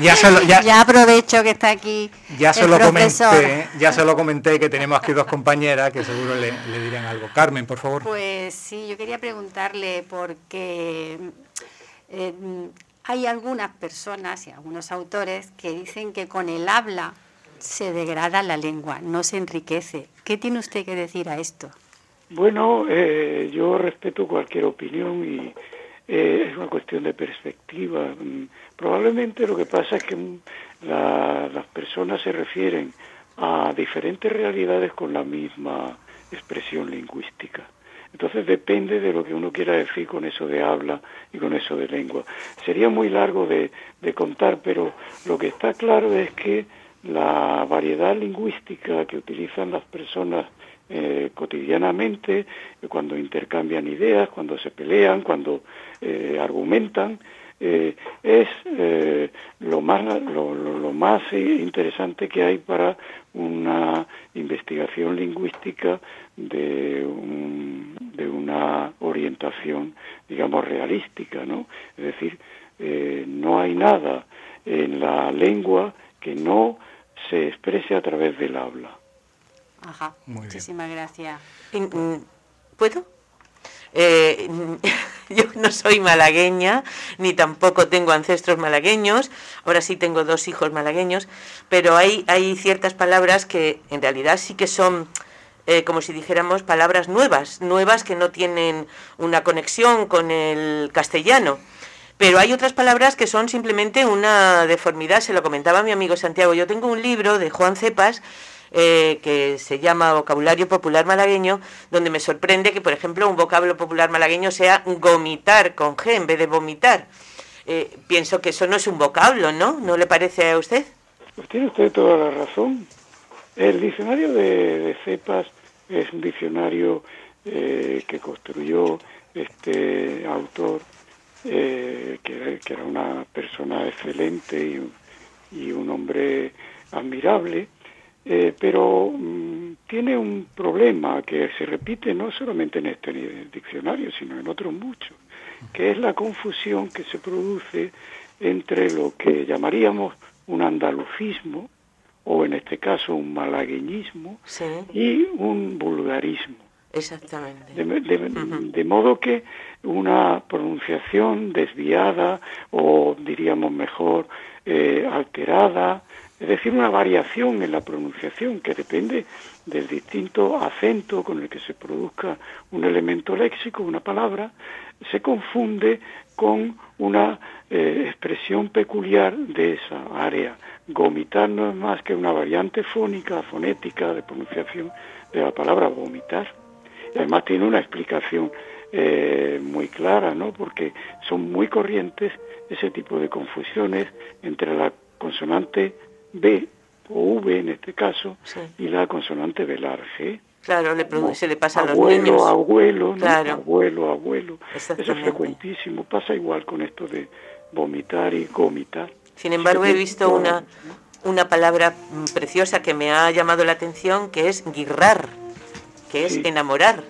Ya, aprovecho que está aquí. Ya se lo comenté, ya se lo comenté que tenemos aquí dos compañeras que seguro le, le dirán algo. Carmen, por favor. Pues sí, yo quería preguntarle porque eh, hay algunas personas y algunos autores que dicen que con el habla se degrada la lengua, no se enriquece. ¿Qué tiene usted que decir a esto? Bueno, eh, yo respeto cualquier opinión y eh, es una cuestión de perspectiva. Mm, probablemente lo que pasa es que mm, las personas se refieren a diferentes realidades con la misma expresión lingüística. Entonces depende de lo que uno quiera decir con eso de habla y con eso de lengua. Sería muy largo de contar, pero lo que está claro es que la variedad lingüística que utilizan las personas eh, cotidianamente, cuando intercambian ideas, cuando se pelean, cuando eh, argumentan, eh, es lo más, lo, más interesante que hay para una investigación lingüística de, de una orientación, digamos, realística, ¿no? Es decir, no hay nada en la lengua que no se exprese a través del habla. Ajá, muchísimas gracias. Mm, ¿Puedo? Eh, yo no soy malagueña, ni tampoco tengo ancestros malagueños, ahora sí tengo dos hijos malagueños, pero hay, hay ciertas palabras que en realidad sí que son, eh, como si dijéramos, palabras nuevas, nuevas que no tienen una conexión con el castellano. Pero hay otras palabras que son simplemente una deformidad, se lo comentaba mi amigo Santiago. Yo tengo un libro de Juan Cepas eh, que se llama Vocabulario Popular Malagueño, donde me sorprende que, por ejemplo, un vocablo popular malagueño sea gomitar con G en vez de vomitar. Eh, pienso que eso no es un vocablo, ¿no? ¿No le parece a usted? Pues tiene usted toda la razón. El diccionario de, cepas es un diccionario eh, que construyó este autor, que, era una persona excelente y un hombre admirable, eh, pero mm, tiene un problema que se repite no solamente en este diccionario, sino en otros muchos, que es la confusión que se produce entre lo que llamaríamos un andalucismo, o en este caso un malagueñismo, y un vulgarismo. Exactamente. De, modo que una pronunciación desviada o diríamos mejor eh, alterada es decir, una variación en la pronunciación que depende del distinto acento con el que se produzca un elemento léxico, una palabra, se confunde con una eh, expresión peculiar de esa área. Gomitar no es más que una variante fónica, fonética de pronunciación de la palabra vomitar. Además tiene una explicación eh, muy clara, ¿no? Porque son muy corrientes ese tipo de confusiones entre la consonante B o V en este caso y la consonante velar G. Claro, le se le pasa a los niños. Abuelo, abuelo, abuelo. Eso es frecuentísimo. Pasa igual con esto de vomitar y gomitar. Sin embargo, he visto una, una palabra preciosa que me ha llamado la atención, que es guirrar, que es enamorar.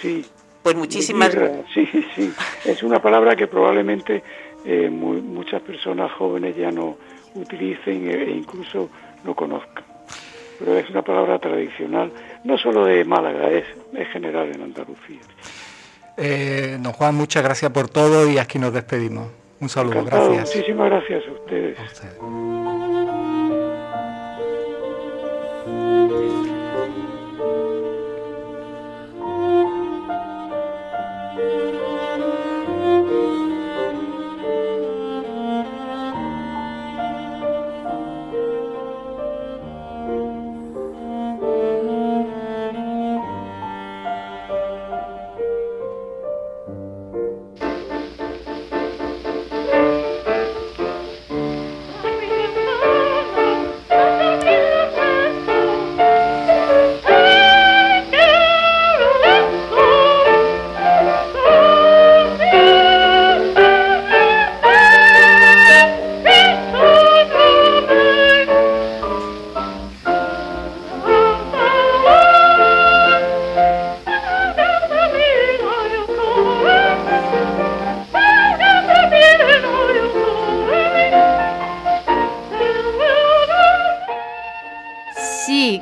Sí. Pues muchísimas... Sí, sí. Es una palabra que probablemente eh, muchas personas jóvenes ya no utilicen e incluso no conozcan. Pero es una palabra tradicional, no solo de Málaga, es, general en Andalucía. Eh, don Juan, muchas gracias por todo y aquí nos despedimos. Un saludo, gracias. Muchísimas gracias A ustedes.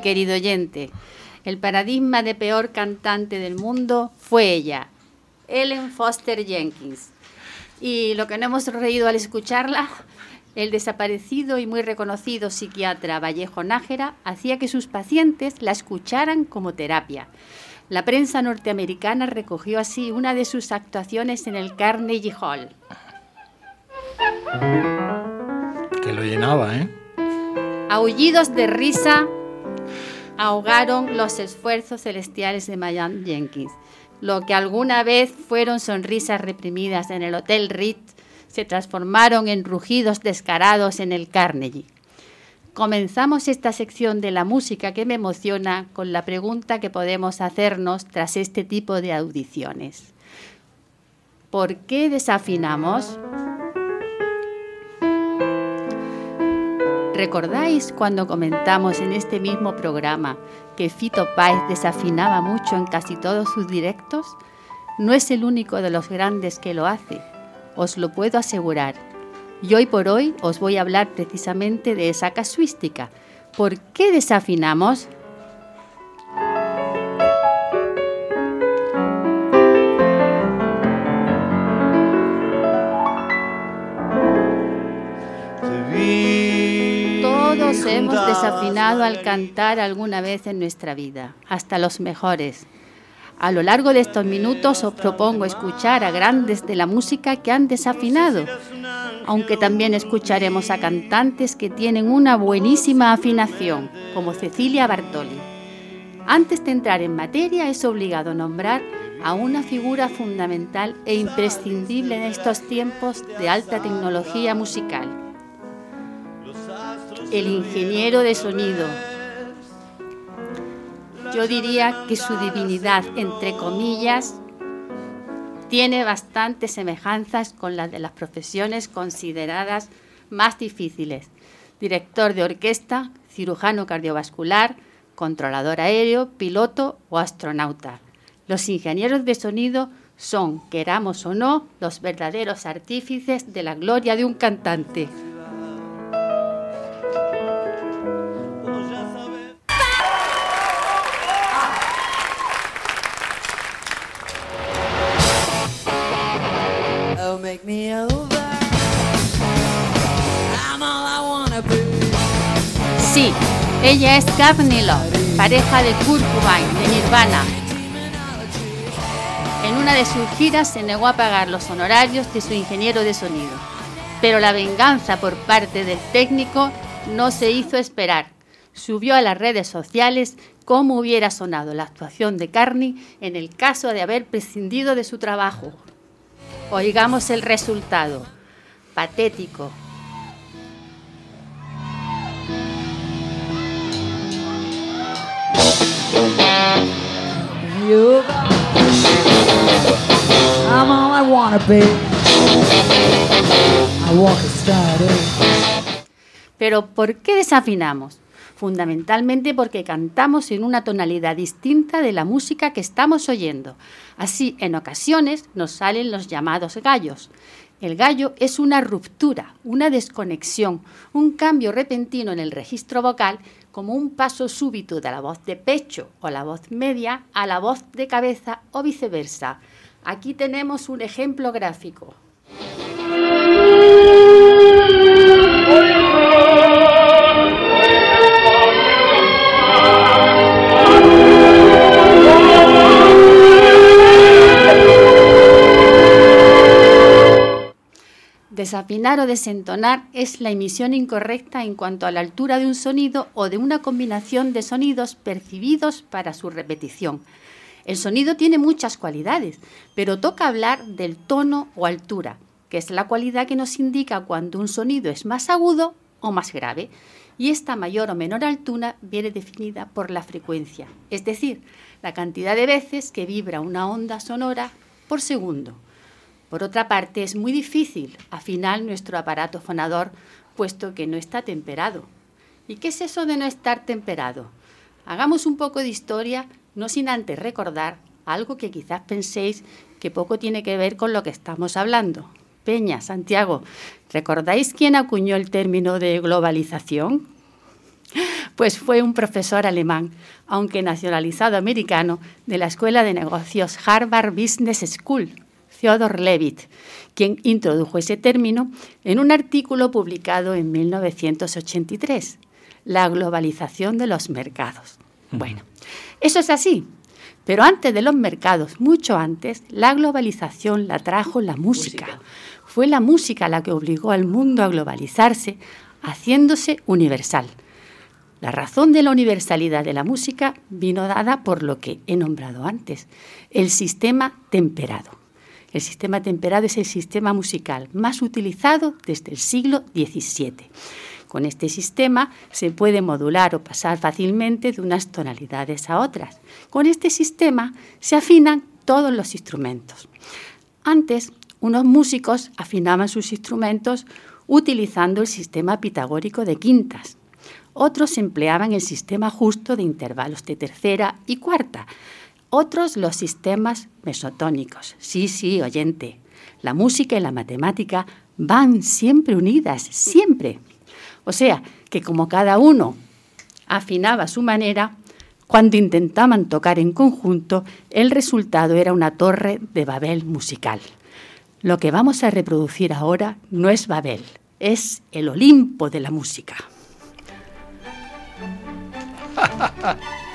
Querido oyente. El paradigma de peor cantante del mundo fue ella, Ellen Foster Jenkins. Y lo que no hemos reído al escucharla, el desaparecido y muy reconocido psiquiatra Vallejo Nájera hacía que sus pacientes la escucharan como terapia. La prensa norteamericana recogió así una de sus actuaciones en el Carnegie Hall. Que lo llenaba, ¿eh? Aullidos de risa ahogaron los esfuerzos celestiales de Mayan Jenkins. Lo que alguna vez fueron sonrisas reprimidas en el Hotel Ritz se transformaron en rugidos descarados en el Carnegie. Comenzamos esta sección de la música que me emociona con la pregunta que podemos hacernos tras este tipo de audiciones. ¿Por qué desafinamos? ¿Recordáis cuando comentamos en este mismo programa que Fito Páez desafinaba mucho en casi todos sus directos? No es el único de los grandes que lo hace, os lo puedo asegurar. Y hoy por hoy os voy a hablar precisamente de esa casuística. ¿Por qué desafinamos? Hemos desafinado al cantar alguna vez en nuestra vida, hasta los mejores. A lo largo de estos minutos os propongo escuchar a grandes de la música que han desafinado, aunque también escucharemos a cantantes que tienen una buenísima afinación, como Cecilia Bartoli. Antes de entrar en materia es obligado nombrar a una figura fundamental e imprescindible en estos tiempos de alta tecnología musical, el ingeniero de sonido, yo diría que su divinidad, entre comillas, tiene bastantes semejanzas con las de las profesiones consideradas más difíciles. Director de orquesta, cirujano cardiovascular, controlador aéreo, piloto o astronauta. Los ingenieros de sonido son, queramos o no, los verdaderos artífices de la gloria de un cantante. Sí, ella es Courtney Love, pareja de Kurt Cobain, de Nirvana. En una de sus giras se negó a pagar los honorarios de su ingeniero de sonido, pero la venganza por parte del técnico no se hizo esperar. Subió a las redes sociales cómo hubiera sonado la actuación de Carney en el caso de haber prescindido de su trabajo. Oigamos el resultado. Patético. Pero ¿por qué desafinamos? Fundamentalmente porque cantamos en una tonalidad distinta de la música que estamos oyendo. Así, en ocasiones nos salen los llamados gallos. El gallo es una ruptura, una desconexión, un cambio repentino en el registro vocal, como un paso súbito de la voz de pecho o la voz media a la voz de cabeza o viceversa. Aquí tenemos un ejemplo gráfico. Desafinar o desentonar es la emisión incorrecta en cuanto a la altura de un sonido o de una combinación de sonidos percibidos para su repetición. El sonido tiene muchas cualidades, pero toca hablar del tono o altura, que es la cualidad que nos indica cuando un sonido es más agudo o más grave, y esta mayor o menor altura viene definida por la frecuencia, es decir, la cantidad de veces que vibra una onda sonora por segundo. Por otra parte, es muy difícil afinar nuestro aparato fonador puesto que no está temperado. ¿Y qué es eso de no estar temperado? Hagamos un poco de historia, no sin antes recordar algo que quizás penséis que poco tiene que ver con lo que estamos hablando. Peña, Santiago, ¿recordáis quién acuñó el término de globalización? Pues fue un profesor alemán, aunque nacionalizado americano, de la Escuela de Negocios Harvard Business School, Theodor Levitt, quien introdujo ese término en un artículo publicado en 1983, La globalización de los mercados. Bueno, eso es así, pero antes de los mercados, mucho antes, la globalización la trajo la música. Fue la música la que obligó al mundo a globalizarse, haciéndose universal. La razón de la universalidad de la música vino dada por lo que he nombrado antes, el sistema temperado. El sistema temperado es el sistema musical más utilizado desde el siglo XVII. Con este sistema se puede modular o pasar fácilmente de unas tonalidades a otras. Con este sistema se afinan todos los instrumentos. Antes, unos músicos afinaban sus instrumentos utilizando el sistema pitagórico de quintas. Otros empleaban el sistema justo de intervalos de tercera y cuarta. Otros los sistemas mesotónicos. Sí, sí, oyente. La música y la matemática van siempre unidas, siempre. O sea, que como cada uno afinaba su manera, cuando intentaban tocar en conjunto, el resultado era una torre de Babel musical. Lo que vamos a reproducir ahora no es Babel, es el Olimpo de la música.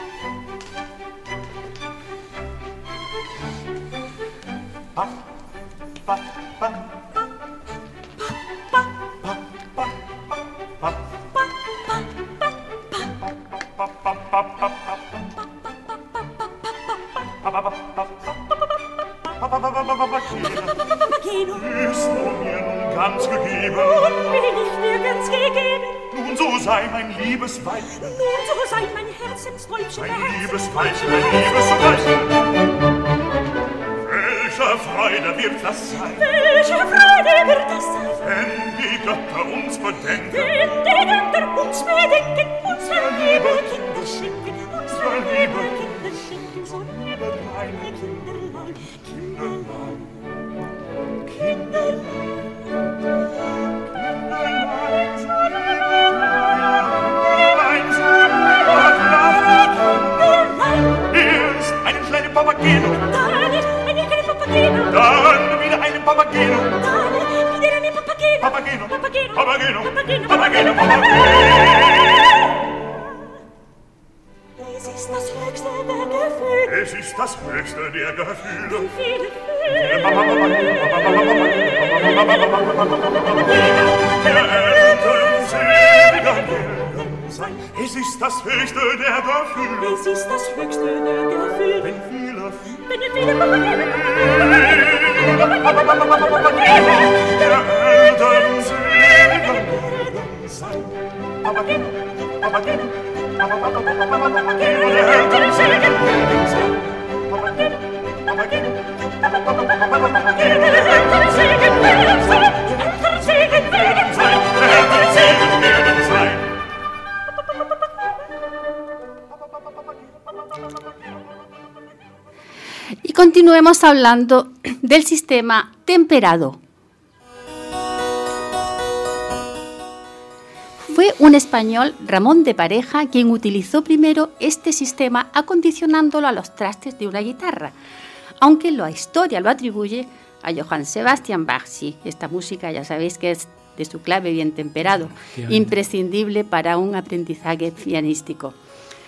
Y continuemos hablando del sistema temperado. Fue un español, Ramón de Pareja, quien utilizó primero este sistema acondicionándolo a los trastes de una guitarra, aunque la historia lo atribuye a Johann Sebastian Bach. Sí, esta música ya sabéis que es de su clave bien temperado, imprescindible para un aprendizaje pianístico.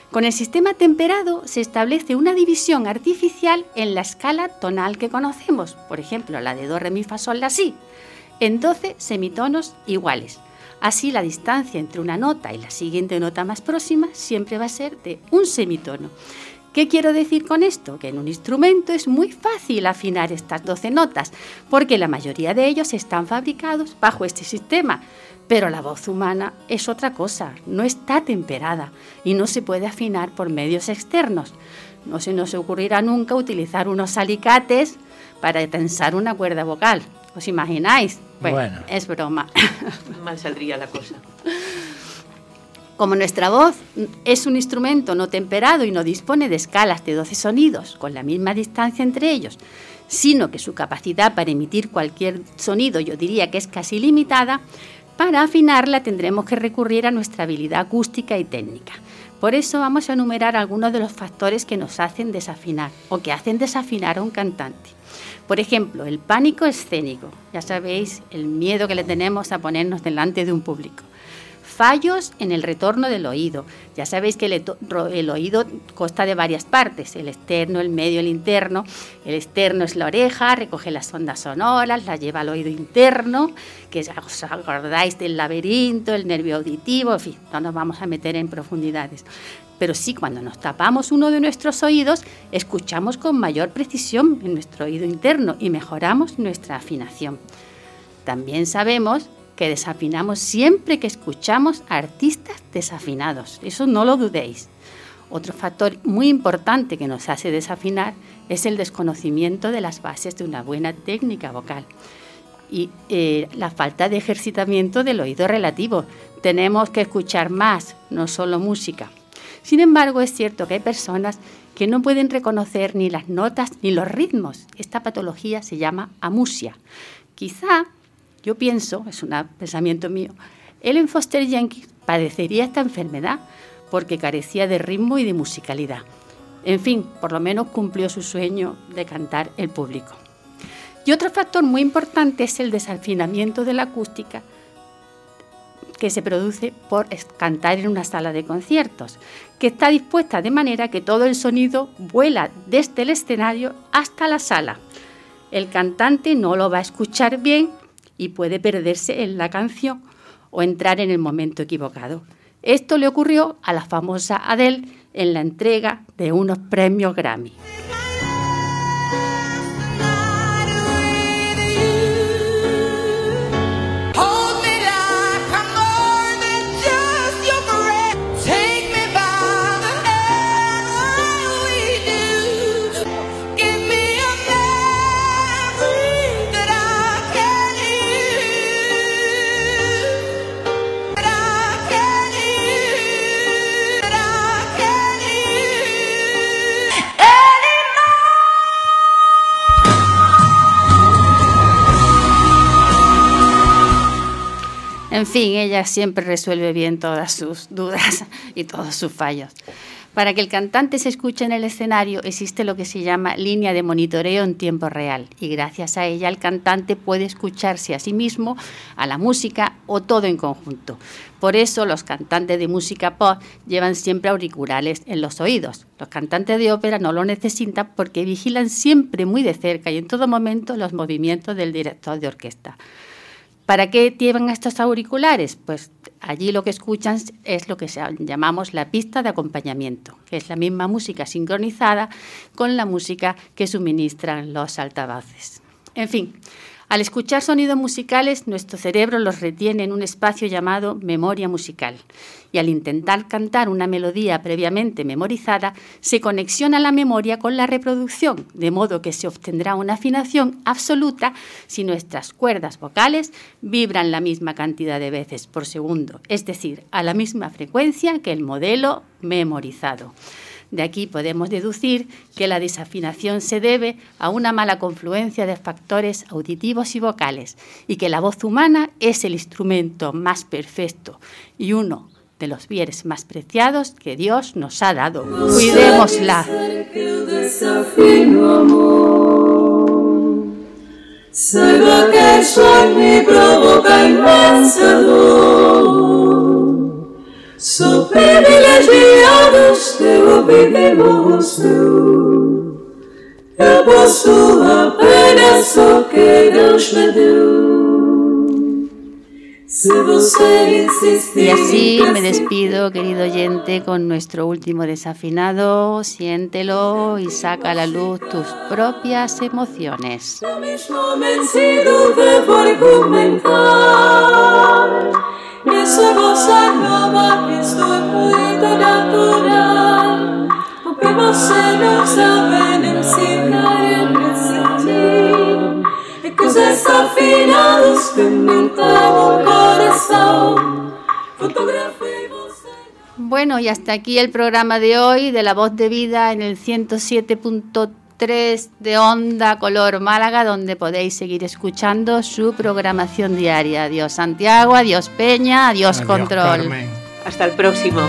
Con el sistema temperado se establece una división artificial en la escala tonal que conocemos, por ejemplo la de do, re, mi, fa, sol, la, si, en 12 semitonos iguales. Así la distancia entre una nota y la siguiente nota más próxima siempre va a ser de un semitono. ¿Qué quiero decir con esto? Que en un instrumento es muy fácil afinar estas 12 notas, porque la mayoría de ellos están fabricados bajo este sistema. Pero la voz humana es otra cosa, no está temperada y no se puede afinar por medios externos. No se nos ocurrirá nunca utilizar unos alicates para tensar una cuerda vocal. ¿Os imagináis? Bueno, Bueno. es broma. Mal saldría la cosa. Como nuestra voz es un instrumento no temperado y no dispone de escalas de 12 sonidos con la misma distancia entre ellos, sino que su capacidad para emitir cualquier sonido yo diría que es casi limitada, Para afinarla tendremos que recurrir a nuestra habilidad acústica y técnica. Por eso vamos a enumerar algunos de los factores que nos hacen desafinar o que hacen desafinar a un cantante. Por ejemplo, el pánico escénico. Ya sabéis el miedo que le tenemos a ponernos delante de un público. Fallos en el retorno del oído. Ya sabéis que el, oído consta de varias partes, el externo, el medio, el interno. El externo es la oreja, recoge las ondas sonoras, las lleva al oído interno, que os acordáis del laberinto, el nervio auditivo, en fin, no nos vamos a meter en profundidades. Pero sí, cuando nos tapamos uno de nuestros oídos, escuchamos con mayor precisión en nuestro oído interno y mejoramos nuestra afinación. También sabemos que desafinamos siempre que escuchamos a artistas desafinados. Eso no lo dudéis. Otro factor muy importante que nos hace desafinar es el desconocimiento de las bases de una buena técnica vocal y eh, la falta de ejercitamiento del oído relativo. Tenemos que escuchar más, no solo música. Sin embargo, es cierto que hay personas que no pueden reconocer ni las notas ni los ritmos. Esta patología se llama amusia. Quizá yo pienso, es un pensamiento mío, Ellen Foster Jenkins padecería esta enfermedad porque carecía de ritmo y de musicalidad. En fin, por lo menos cumplió su sueño de cantar el público. Y otro factor muy importante es el desafinamiento de la acústica que se produce por cantar en una sala de conciertos, que está dispuesta de manera que todo el sonido vuela desde el escenario hasta la sala. El cantante no lo va a escuchar bien y puede perderse en la canción o entrar en el momento equivocado. Esto le ocurrió a la famosa Adele en la entrega de unos premios Grammy. En fin, ella siempre resuelve bien todas sus dudas y todos sus fallos. Para que el cantante se escuche en el escenario existe lo que se llama línea de monitoreo en tiempo real y gracias a ella el cantante puede escucharse a sí mismo, a la música o todo en conjunto. Por eso los cantantes de música pop llevan siempre auriculares en los oídos. Los cantantes de ópera no lo necesitan porque vigilan siempre muy de cerca y en todo momento los movimientos del director de orquesta. ¿Para qué llevan estos auriculares? Pues allí lo que escuchan es lo que llamamos la pista de acompañamiento, que es la misma música sincronizada con la música que suministran los altavoces. En fin, al escuchar sonidos musicales, nuestro cerebro los retiene en un espacio llamado memoria musical. Y al intentar cantar una melodía previamente memorizada, se conexiona la memoria con la reproducción, de modo que se obtendrá una afinación absoluta si nuestras cuerdas vocales vibran la misma cantidad de veces por segundo, es decir, a la misma frecuencia que el modelo memorizado. De aquí podemos deducir que la desafinación se debe a una mala confluencia de factores auditivos y vocales y que la voz humana es el instrumento más perfecto y uno de los bienes más preciados que Dios nos ha dado. Cuidémosla. Sou privilegiados, eu ouvimos tu. Eu posso apenas só que Deus me deu. Y así me despido, querido oyente, con nuestro último desafinado. Siéntelo y saca a la luz tus propias emociones. Yo mismo vencido debo argumentar. Bueno, y hasta aquí el programa de hoy de La Voz de Vida en el 107.3 3 de Onda Color Málaga, donde podéis seguir escuchando su programación diaria. Adiós Santiago, adiós Peña, adiós, Control. Hasta el próximo.